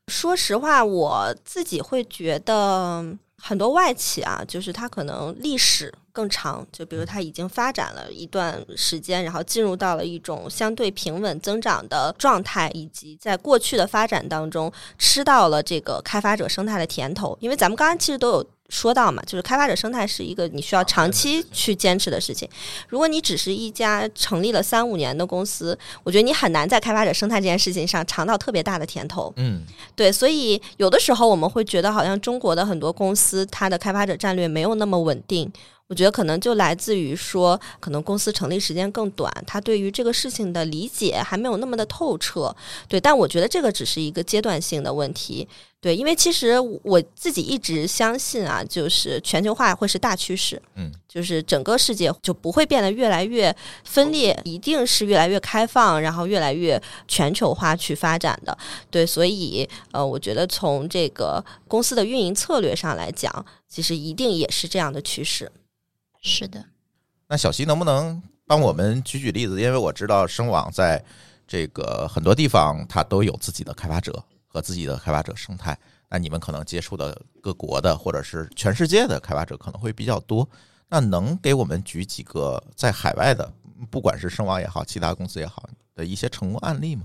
说实话，我自己会觉得很多外企啊，就是它可能历史更长，就比如它已经发展了一段时间，然后进入到了一种相对平稳增长的状态，以及在过去的发展当中吃到了这个开发者生态的甜头。因为咱们刚刚其实都有。说到嘛，就是开发者生态是一个你需要长期去坚持的事情。如果你只是一家成立了三五年的公司，我觉得你很难在开发者生态这件事情上尝到特别大的甜头。嗯对，所以有的时候我们会觉得，好像中国的很多公司，它的开发者战略没有那么稳定。我觉得可能就来自于说，可能公司成立时间更短，他对于这个事情的理解还没有那么的透彻。对，但我觉得这个只是一个阶段性的问题。对，因为其实我自己一直相信啊，就是全球化会是大趋势。嗯，就是整个世界就不会变得越来越分裂，一定是越来越开放，然后越来越全球化去发展的。对，所以呃，我觉得从这个公司的运营策略上来讲，其实一定也是这样的趋势。是的。那小溪能不能帮我们举举例子？因为我知道声网在这个很多地方它都有自己的开发者和自己的开发者生态。那你们可能接触的各国的或者是全世界的开发者可能会比较多。那能给我们举几个在海外的，不管是声网也好，其他公司也好的一些成功案例吗？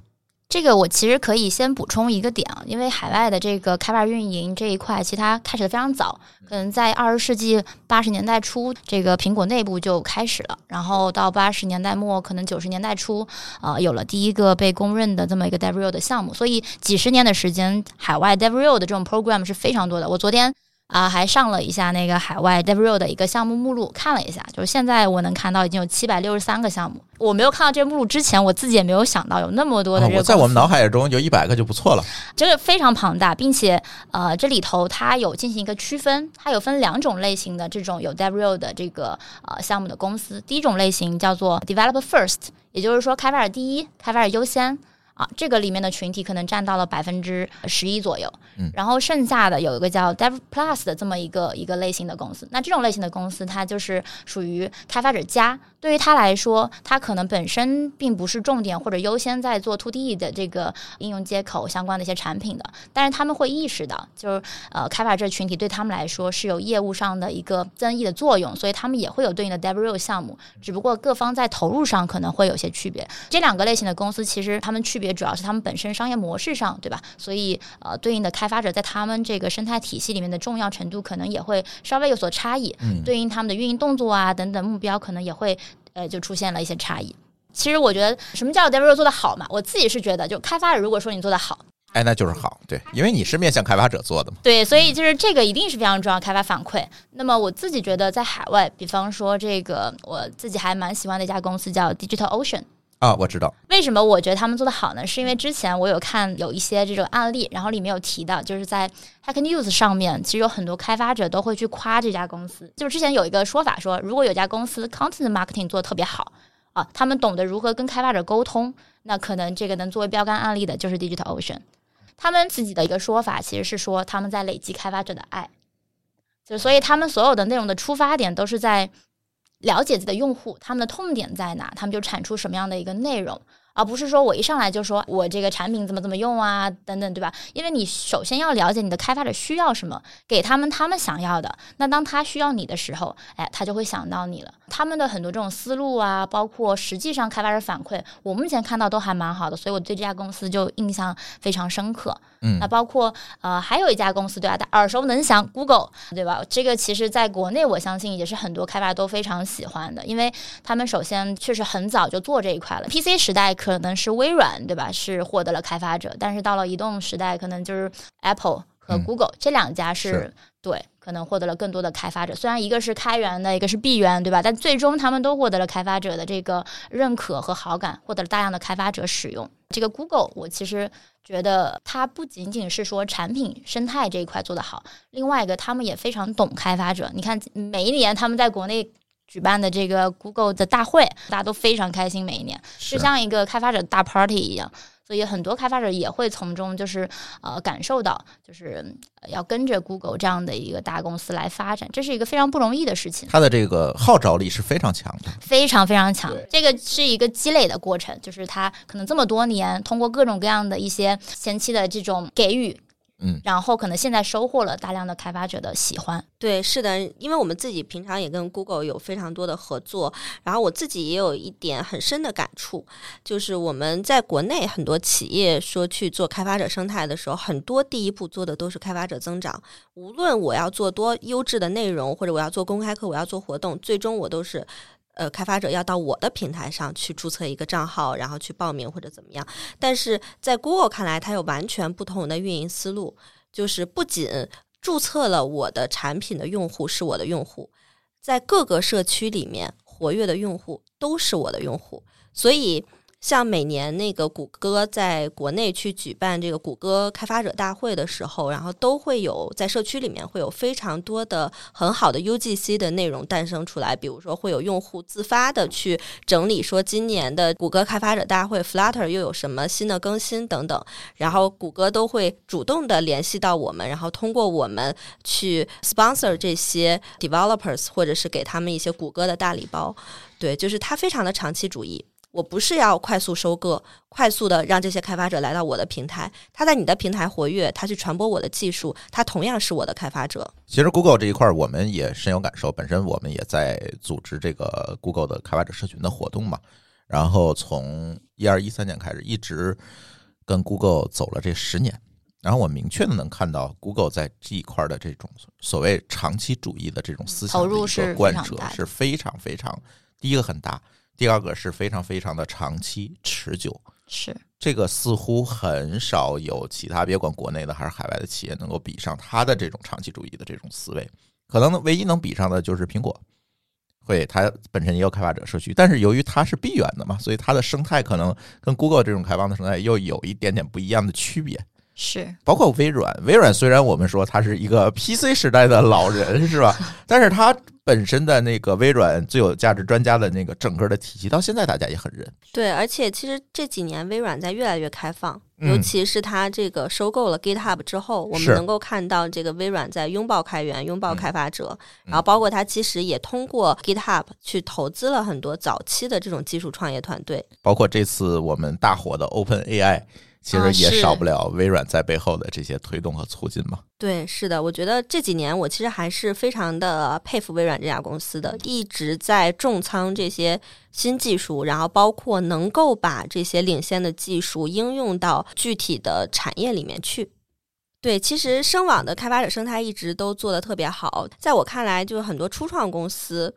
这个我其实可以先补充一个点啊，因为海外的这个开发运营这一块，其实它开始的非常早，可能在二十世纪八十年代初，这个苹果内部就开始了，然后到八十年代末，可能九十年代初，啊、有了第一个被公认的这么一个 DevRel 的项目，所以几十年的时间，海外 DevRel 的这种 program 是非常多的。我昨天。啊，还上了一下那个海外 DevRel 的一个项目目录，看了一下，就是现在我能看到已经有七百六十三个项目。我没有看到这个目录之前，我自己也没有想到有那么多的啊我在我们脑海中有一百个就不错了。这个非常庞大，并且呃，这里头它有进行一个区分，它有分两种类型的这种有 DevRel 的这个呃项目的公司。第一种类型叫做 Developer First，也就是说开发者第一，开发者优先。啊，这个里面的群体可能占到了百分之十一左右，嗯然后剩下的有一个叫 Dev Plus 的这么一个一个类型的公司。那这种类型的公司，它就是属于开发者加，对于他来说，他可能本身并不是重点或者优先在做 To D 的这个应用接口相关的一些产品的，但是他们会意识到，就是呃，开发者群体对他们来说是有业务上的一个增益的作用，所以他们也会有对应的 DevRel 项目，只不过各方在投入上可能会有些区别。这两个类型的公司其实他们区别主要是他们本身商业模式上，对吧？所以呃，对应的开发者在他们这个生态体系里面的重要程度可能也会稍微有所差异。嗯，对应他们的运营动作啊等等目标，可能也会呃就出现了一些差异。其实我觉得，什么叫 DevRel 做的好嘛？我自己是觉得，就开发者如果说你做的好，哎，那就是好，对，因为你是面向开发者做的嘛。对，所以就是这个一定是非常重要，开发反馈。那么我自己觉得，在海外，比方说这个我自己还蛮喜欢的一家公司叫 Digital Ocean。啊，我知道，为什么我觉得他们做得好呢？是因为之前我有看有一些这种案例，然后里面有提到，就是在 Hack News 上面，其实有很多开发者都会去夸这家公司。就是之前有一个说法说，如果有家公司 Content Marketing 做得特别好啊，他们懂得如何跟开发者沟通，那可能这个能作为标杆案例的就是 Digital Ocean。他们自己的一个说法其实是说，他们在累积开发者的爱，就所以他们所有的内容的出发点都是在了解自己的用户，他们的痛点在哪，他们就产出什么样的一个内容，而不是说我一上来就说我这个产品怎么怎么用啊，等等，对吧？因为你首先要了解你的开发者需要什么，给他们他们想要的。那当他需要你的时候，哎，他就会想到你了。他们的很多这种思路啊，包括实际上开发者反馈，我目前看到都还蛮好的，所以我对这家公司就印象非常深刻。嗯那包括呃，还有一家公司对吧？他耳熟能详，Google 对吧？这个其实在国内，我相信也是很多开发都非常喜欢的，因为他们首先确实很早就做这一块了。PC 时代可能是微软对吧？是获得了开发者，但是到了移动时代，可能就是 Apple 和嗯 Google、这两家是是对，可能获得了更多的开发者。虽然一个是开源的，一个是闭源，对吧？但最终他们都获得了开发者的这个认可和好感，获得了大量的开发者使用。这个 Google，我其实觉得它不仅仅是说产品生态这一块做得好，另外一个他们也非常懂开发者。你看每一年他们在国内。举办的这个 Google 的大会，大家都非常开心，每一年是就像一个开发者大 party 一样。所以很多开发者也会从中就是呃感受到，就是呃要跟着 Google 这样的一个大公司来发展，这是一个非常不容易的事情。它的这个号召力是非常强的。非常非常强。这个是一个积累的过程，就是它可能这么多年通过各种各样的一些前期的这种给予，嗯，然后可能现在收获了大量的开发者的喜欢。对，是的，因为我们自己平常也跟 Google 有非常多的合作，然后我自己也有一点很深的感触，就是我们在国内很多企业说去做开发者生态的时候，很多第一步做的都是开发者增长。无论我要做多优质的内容，或者我要做公开课，我要做活动，最终我都是。呃，开发者要到我的平台上去注册一个账号，然后去报名或者怎么样。但是在 Google 看来，它有完全不同的运营思路，就是不仅注册了我的产品的用户是我的用户，在各个社区里面活跃的用户都是我的用户，所以。像每年那个谷歌在国内去举办这个谷歌开发者大会的时候，然后都会有在社区里面会有非常多的很好的 UGC 的内容诞生出来，比如说会有用户自发的去整理说今年的谷歌开发者大会 Flutter 又有什么新的更新等等，然后谷歌都会主动的联系到我们，然后通过我们去 sponsor 这些 developers，或者是给他们一些谷歌的大礼包。对，就是它非常的长期主义。我不是要快速收割，快速的让这些开发者来到我的平台，他在你的平台活跃，他去传播我的技术，他同样是我的开发者。其实 Google 这一块儿我们也深有感受，本身我们也在组织这个 Google 的开发者社群的活动嘛。然后从一二一三年开始，一直跟 Google 走了这十年。然后我明确的能看到 Google 在这一块儿的这种所谓长期主义的这种思想投入的一是非个贯彻常大是非常非常，第一个很大，第二个是非常非常的长期持久。是这个似乎很少有其他，别管国内的还是海外的企业能够比上它的这种长期主义的这种思维。可能唯一能比上的就是苹果，会它本身也有开发者社区，但是由于它是闭源的嘛，所以它的生态可能跟 Google 这种开放的生态又有一点点不一样的区别。是，包括微软，微软虽然我们说它是一个 PC 时代的老人，是吧？但是它本身的那个微软最有价值专家的那个整个的体系，到现在大家也很认。对，而且其实这几年微软在越来越开放，嗯尤其是它这个收购了 GitHub 之后，我们能够看到这个微软在拥抱开源、拥抱嗯开发者，嗯然后包括它其实也通过 GitHub 去投资了很多早期的这种技术创业团队。包括这次我们大火的 Open AI，其实也少不了微软在背后的这些推动和促进嘛。对，是的，我觉得这几年我其实还是非常的佩服微软这家公司的，一直在重仓这些新技术，然后包括能够把这些领先的技术应用到具体的产业里面去。对，其实声网的开发者生态一直都做得特别好，在我看来，就是很多初创公司。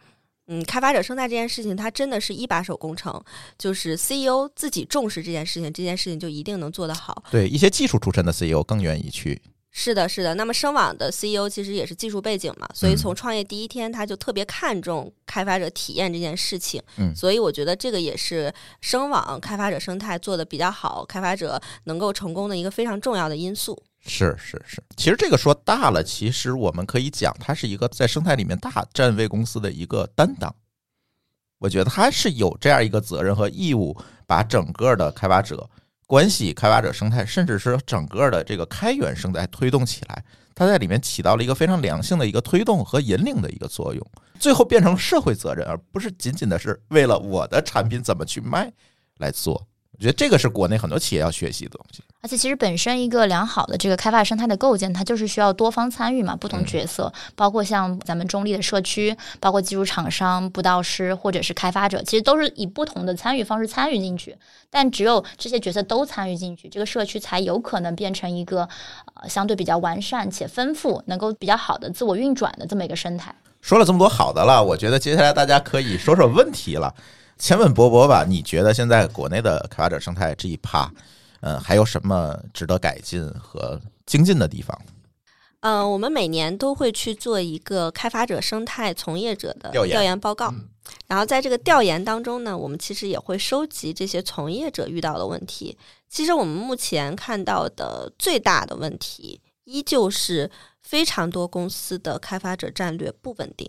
嗯，开发者生态这件事情，它真的是一把手工程，就是 CEO 自己重视这件事情，这件事情就一定能做得好。对一些技术出身的 CEO 更愿意去。是的，是的。那么声网的 CEO 其实也是技术背景嘛，所以嗯从创业第一天他就特别看重开发者体验这件事情。嗯所以我觉得这个也是声网开发者生态做的比较好，开发者能够成功的一个非常重要的因素。是是是，其实这个说大了，其实我们可以讲，它是一个在生态里面大站位公司的一个担当。我觉得它是有这样一个责任和义务，把整个的开发者关系、开发者生态，甚至是整个的这个开源生态推动起来。它在里面起到了一个非常良性的一个推动和引领的一个作用，最后变成社会责任，而不是仅仅的是为了我的产品怎么去卖来做。我觉得这个是国内很多企业要学习的东西。而且其实本身一个良好的这个开发生态的构建，它就是需要多方参与嘛，不同角色，包括像咱们中立的社区，包括技术厂商、布道师或者是开发者，其实都是以不同的参与方式参与进去。但只有这些角色都参与进去，这个社区才有可能变成一个呃相对比较完善且丰富，能够比较好的自我运转的这么一个生态。说了这么多好的了，我觉得接下来大家可以说说问题了。先问波波吧，你觉得现在国内的开发者生态这一趴，嗯，还有什么值得改进和精进的地方？嗯、我们每年都会去做一个开发者生态从业者的调研报告，然后在这个调研当中呢，我们其实也会收集这些从业者遇到的问题。其实我们目前看到的最大的问题，依旧是非常多公司的开发者战略不稳定。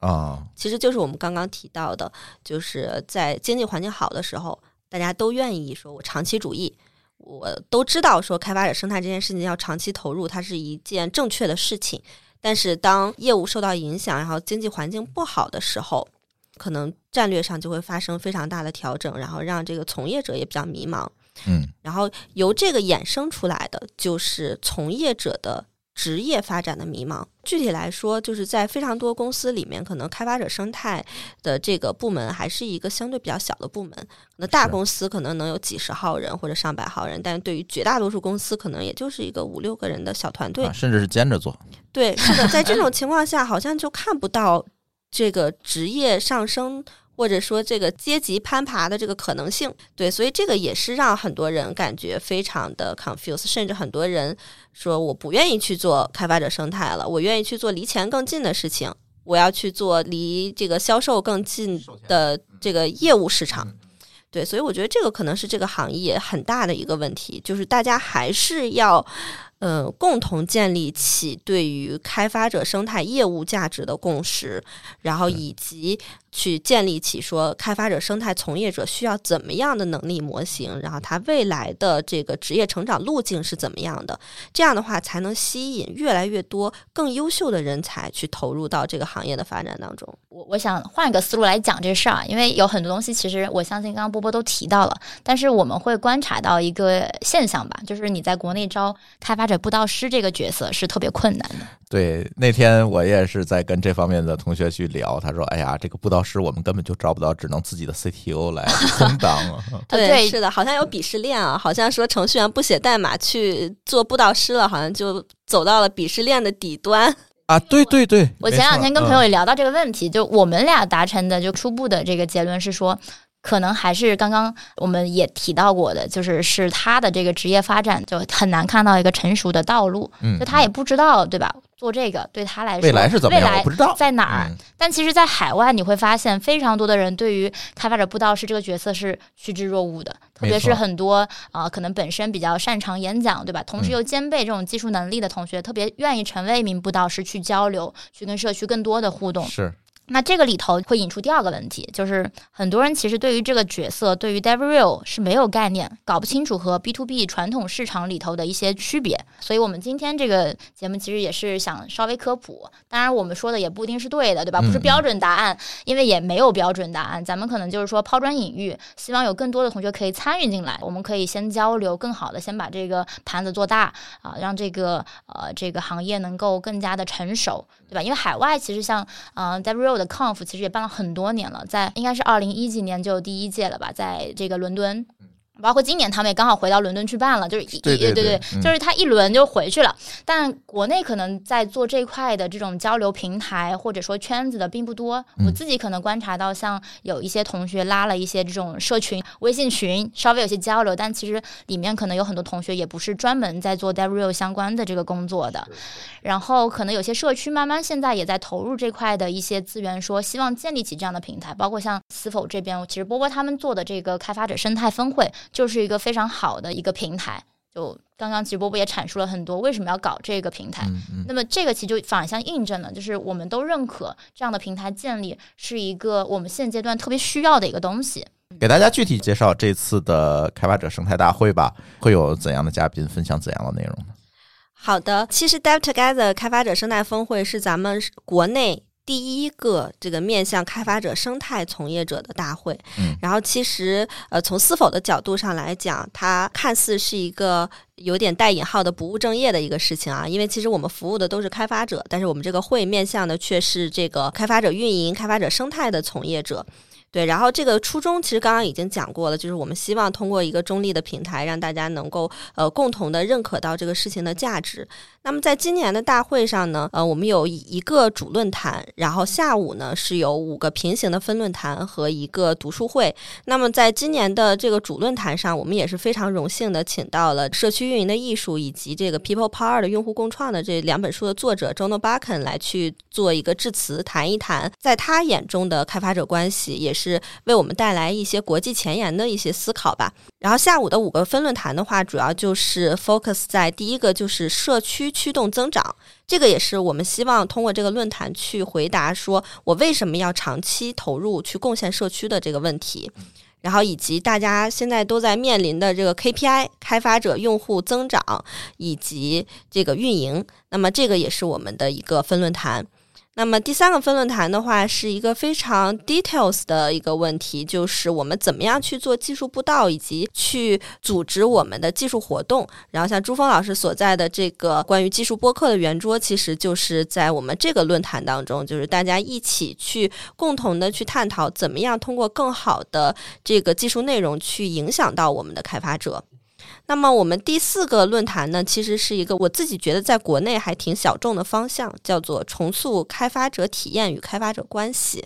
啊，其实就是我们刚刚提到的，就是在经济环境好的时候，大家都愿意说我长期主义，我都知道说开发者生态这件事情要长期投入，它是一件正确的事情。但是当业务受到影响，然后经济环境不好的时候，可能战略上就会发生非常大的调整，然后让这个从业者也比较迷茫。嗯然后由这个衍生出来的就是从业者的职业发展的迷茫。具体来说，就是在非常多公司里面，可能开发者生态的这个部门还是一个相对比较小的部门。可能大公司可能能有几十号人或者上百号人，但是对于绝大多数公司，可能也就是一个五六个人的小团队。啊甚至是兼着做，对，是的，在这种情况下，好像就看不到这个职业上升，或者说这个阶级攀爬的这个可能性。对，所以这个也是让很多人感觉非常的 confused，甚至很多人说我不愿意去做开发者生态了，我愿意去做离钱更近的事情，我要去做离这个销售更近的这个业务市场。对，所以我觉得这个可能是这个行业很大的一个问题，就是大家还是要，呃，共同建立起对于开发者生态业务价值的共识，然后以及去建立起说开发者生态从业者需要怎么样的能力模型，然后他未来的这个职业成长路径是怎么样的，这样的话才能吸引越来越多更优秀的人才去投入到这个行业的发展当中。我我想换一个思路来讲这事儿啊，因为有很多东西，其实我相信刚刚波波都提到了，但是我们会观察到一个现象吧，就是你在国内招开发者布道师这个角色是特别困难的。对，那天我也是在跟这方面的同学去聊，他说：“哎呀，这个布道师我们根本就招不到，只能自己的 CTO 来充当啊。对，对是的，好像有鄙视链啊，好像说程序员不写代码去做布道师了，好像就走到了鄙视链的底端。”啊，对对对，我前两天跟朋友也聊到这个问题，就我们俩达成的就初步的这个结论是说，可能还是刚刚我们也提到过的，就是是他的这个职业发展就很难看到一个成熟的道路，嗯，就他也不知道对吧？做这个对他来说未来是怎么样，未来不知道在哪儿？嗯但其实，在海外你会发现，非常多的人对于开发者布道师这个角色是趋之若鹜的，特别是很多啊、呃可能本身比较擅长演讲，对吧？同时嗯又兼备这种技术能力的同学，特别愿意成为一名布道师去交流，去跟社区更多的互动。是那这个里头会引出第二个问题，就是很多人其实对于这个角色，对于 DevRel 是没有概念，搞不清楚和 B to B 传统市场里头的一些区别。所以我们今天这个节目其实也是想稍微科普，当然我们说的也不一定是对的，对吧？不是嗯标准答案，因为也没有标准答案。咱们可能就是说抛砖引玉，希望有更多的同学可以参与进来，我们可以先交流，更好的先把这个盘子做大啊，让这个呃这个行业能够更加的成熟，对吧？因为海外其实像呃 DevRel 的 Conf 其实也办了很多年了，在应该是二零一几年就第一届了吧，在这个伦敦。包括今年他们也刚好回到伦敦去办了，就是一对对就是他一轮就回去了。但国内可能在做这块的这种交流平台或者说圈子的并不多。嗯我自己可能观察到，像有一些同学拉了一些这种社群、微信群，稍微有些交流，但其实里面可能有很多同学也不是专门在做 DevRel 相关的这个工作的。然后可能有些社区慢慢现在也在投入这块的一些资源，说希望建立起这样的平台，包括像思否这边，其实波波他们做的这个开发者生态峰会就是一个非常好的一个平台。就刚刚其实波波也阐述了很多为什么要搞这个平台。嗯嗯那么这个其实就反向印证了，就是我们都认可这样的平台建立是一个我们现阶段特别需要的一个东西。给大家具体介绍这次的开发者生态大会吧，会有怎样的嘉宾分享怎样的内容呢？好的，其实 Dev Together 开发者生态峰会是咱们国内第一个这个面向开发者生态从业者的大会。嗯然后其实呃，从思否的角度上来讲，它看似是一个有点带引号的不务正业的一个事情啊，因为其实我们服务的都是开发者，但是我们这个会面向的却是这个开发者运营、开发者生态的从业者。对，然后这个初衷其实刚刚已经讲过了，就是我们希望通过一个中立的平台，让大家能够呃共同的认可到这个事情的价值。那么在今年的大会上呢，呃，我们有一个主论坛，然后下午呢是有五个平行的分论坛和一个读书会。那么在今年的这个主论坛上，我们也是非常荣幸的请到了《社区运营的艺术》以及这个 People Power 的用户共创的这两本书的作者 Jono Bakken 来去做一个致辞，谈一谈在他眼中的开发者关系，也是为我们带来一些国际前沿的一些思考吧。然后下午的五个分论坛的话，主要就是 focus 在第一个就是社区驱动增长，这个也是我们希望通过这个论坛去回答说我为什么要长期投入去贡献社区的这个问题。然后以及大家现在都在面临的这个 KPI 开发者用户增长以及这个运营，那么这个也是我们的一个分论坛。那么第三个分论坛的话，是一个非常 details 的一个问题，就是我们怎么样去做技术布道，以及去组织我们的技术活动。然后像朱峰老师所在的这个关于技术播客的圆桌，其实就是在我们这个论坛当中，就是大家一起去共同的去探讨，怎么样通过更好的这个技术内容去影响到我们的开发者。那么我们第四个论坛呢，其实是一个我自己觉得在国内还挺小众的方向，叫做重塑开发者体验与开发者关系。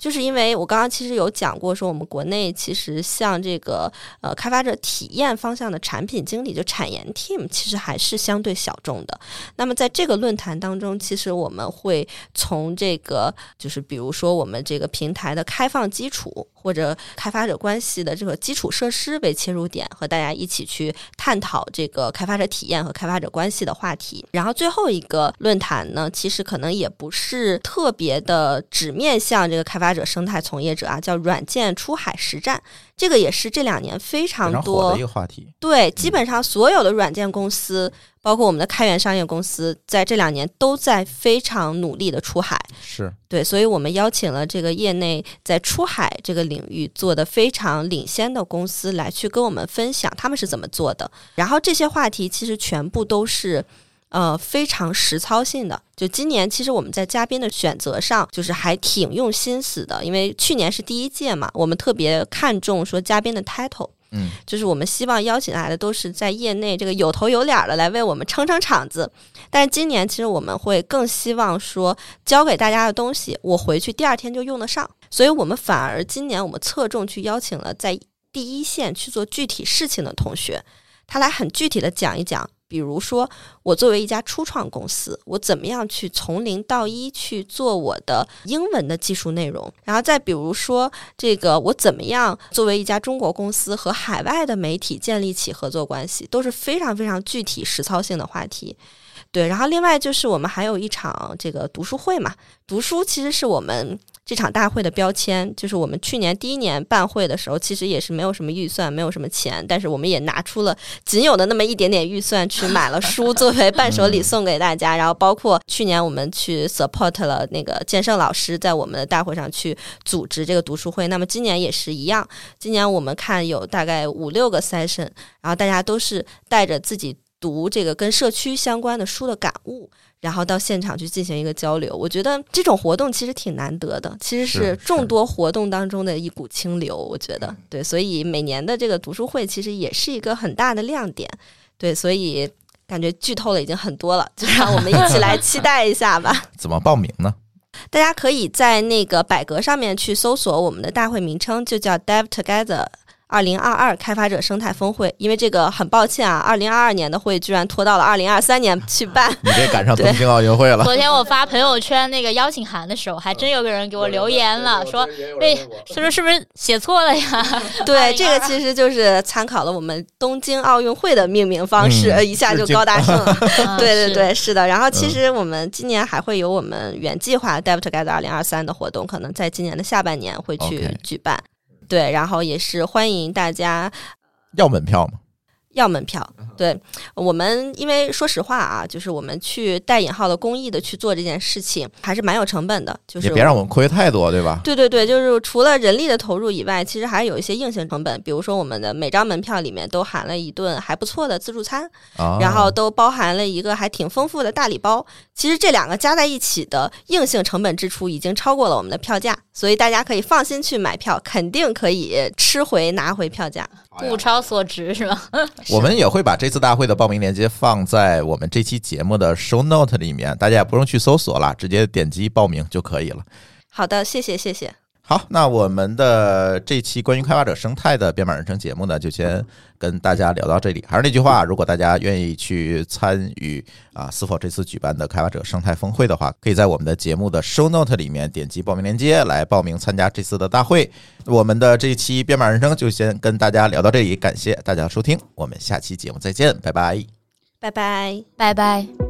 就是因为我刚刚其实有讲过，说我们国内其实像这个呃开发者体验方向的产品经理，就产研 team，其实还是相对小众的。那么在这个论坛当中，其实我们会从这个就是比如说我们这个平台的开放基础或者开发者关系的这个基础设施为切入点，和大家一起去探讨这个开发者体验和开发者关系的话题。然后最后一个论坛呢，其实可能也不是特别的只面向这个开发。者生态从业者啊，叫软件出海实战，这个也是这两年非常多的一个话题。对，基本上所有的软件公司，包括我们的开源商业公司，在这两年都在非常努力的出海。是对，所以我们邀请了这个业内在出海这个领域做的非常领先的公司来去跟我们分享他们是怎么做的。然后这些话题其实全部都是。呃，非常实操性的。就今年，其实我们在嘉宾的选择上，就是还挺用心思的。因为去年是第一届嘛，我们特别看重说嘉宾的 title，嗯，就是我们希望邀请来的都是在业内这个有头有脸的来为我们撑撑场子。但是今年，其实我们会更希望说，教给大家的东西，我回去第二天就用得上。所以我们反而今年我们侧重去邀请了在第一线去做具体事情的同学，他来很具体的讲一讲。比如说，我作为一家初创公司，我怎么样去从零到一去做我的英文的技术内容？然后再比如说，这个我怎么样作为一家中国公司和海外的媒体建立起合作关系，都是非常非常具体实操性的话题。对，然后另外就是我们还有一场这个读书会嘛，读书其实是我们。这场大会的标签就是我们去年第一年办会的时候，其实也是没有什么预算，没有什么钱，但是我们也拿出了仅有的那么一点点预算去买了书作为伴手礼送给大家。然后包括去年我们去 support 了那个建胜老师在我们的大会上去组织这个读书会。那么今年也是一样，今年我们看有大概五六个 session，然后大家都是带着自己读这个跟社区相关的书的感悟。然后到现场去进行一个交流，我觉得这种活动其实挺难得的，其实是众多活动当中的一股清流。我觉得，对，所以每年的这个读书会其实也是一个很大的亮点。对，所以感觉剧透了已经很多了，就让我们一起来期待一下吧。怎么报名呢？大家可以在那个百格上面去搜索我们的大会名称，就叫 Dev Together。二零二二开发者生态峰会，因为这个很抱歉啊，二零二二年的会居然拖到了二零二三年去办。你别赶上东京奥运会了。昨天我发朋友圈那个邀请函的时候，还真有个人给我留言了，说被是不是是不是写错了呀？对，这个其实就是参考了我们东京奥运会的命名方式，一下就高大上了。对对对，是的。然后其实我们今年还会有我们原计划 Dev Together 二零二三的活动，可能在今年的下半年会去举办。对，然后也是欢迎大家要门票吗？要门票，对我们，因为说实话啊，就是我们去带引号的公益的去做这件事情，还是蛮有成本的。就是别让我们亏太多，对吧？对对对，就是除了人力的投入以外，其实还有一些硬性成本，比如说我们的每张门票里面都含了一顿还不错的自助餐，然后都包含了一个还挺丰富的大礼包。其实这两个加在一起的硬性成本支出已经超过了我们的票价，所以大家可以放心去买票，肯定可以吃回拿回票价。物超所值是吧？我们也会把这次大会的报名链接放在我们这期节目的 show note 里面，大家也不用去搜索了，直接点击报名就可以了。好的，谢谢谢谢。好，那我们的这期关于开发者生态的编码人生节目呢，就先跟大家聊到这里。还是那句话，如果大家愿意去参与啊，是否这次举办的开发者生态峰会的话，可以在我们的节目的 show note 里面点击报名链接来报名参加这次的大会。我们的这一期编码人生就先跟大家聊到这里，感谢大家的收听，我们下期节目再见，拜拜。拜拜。拜拜。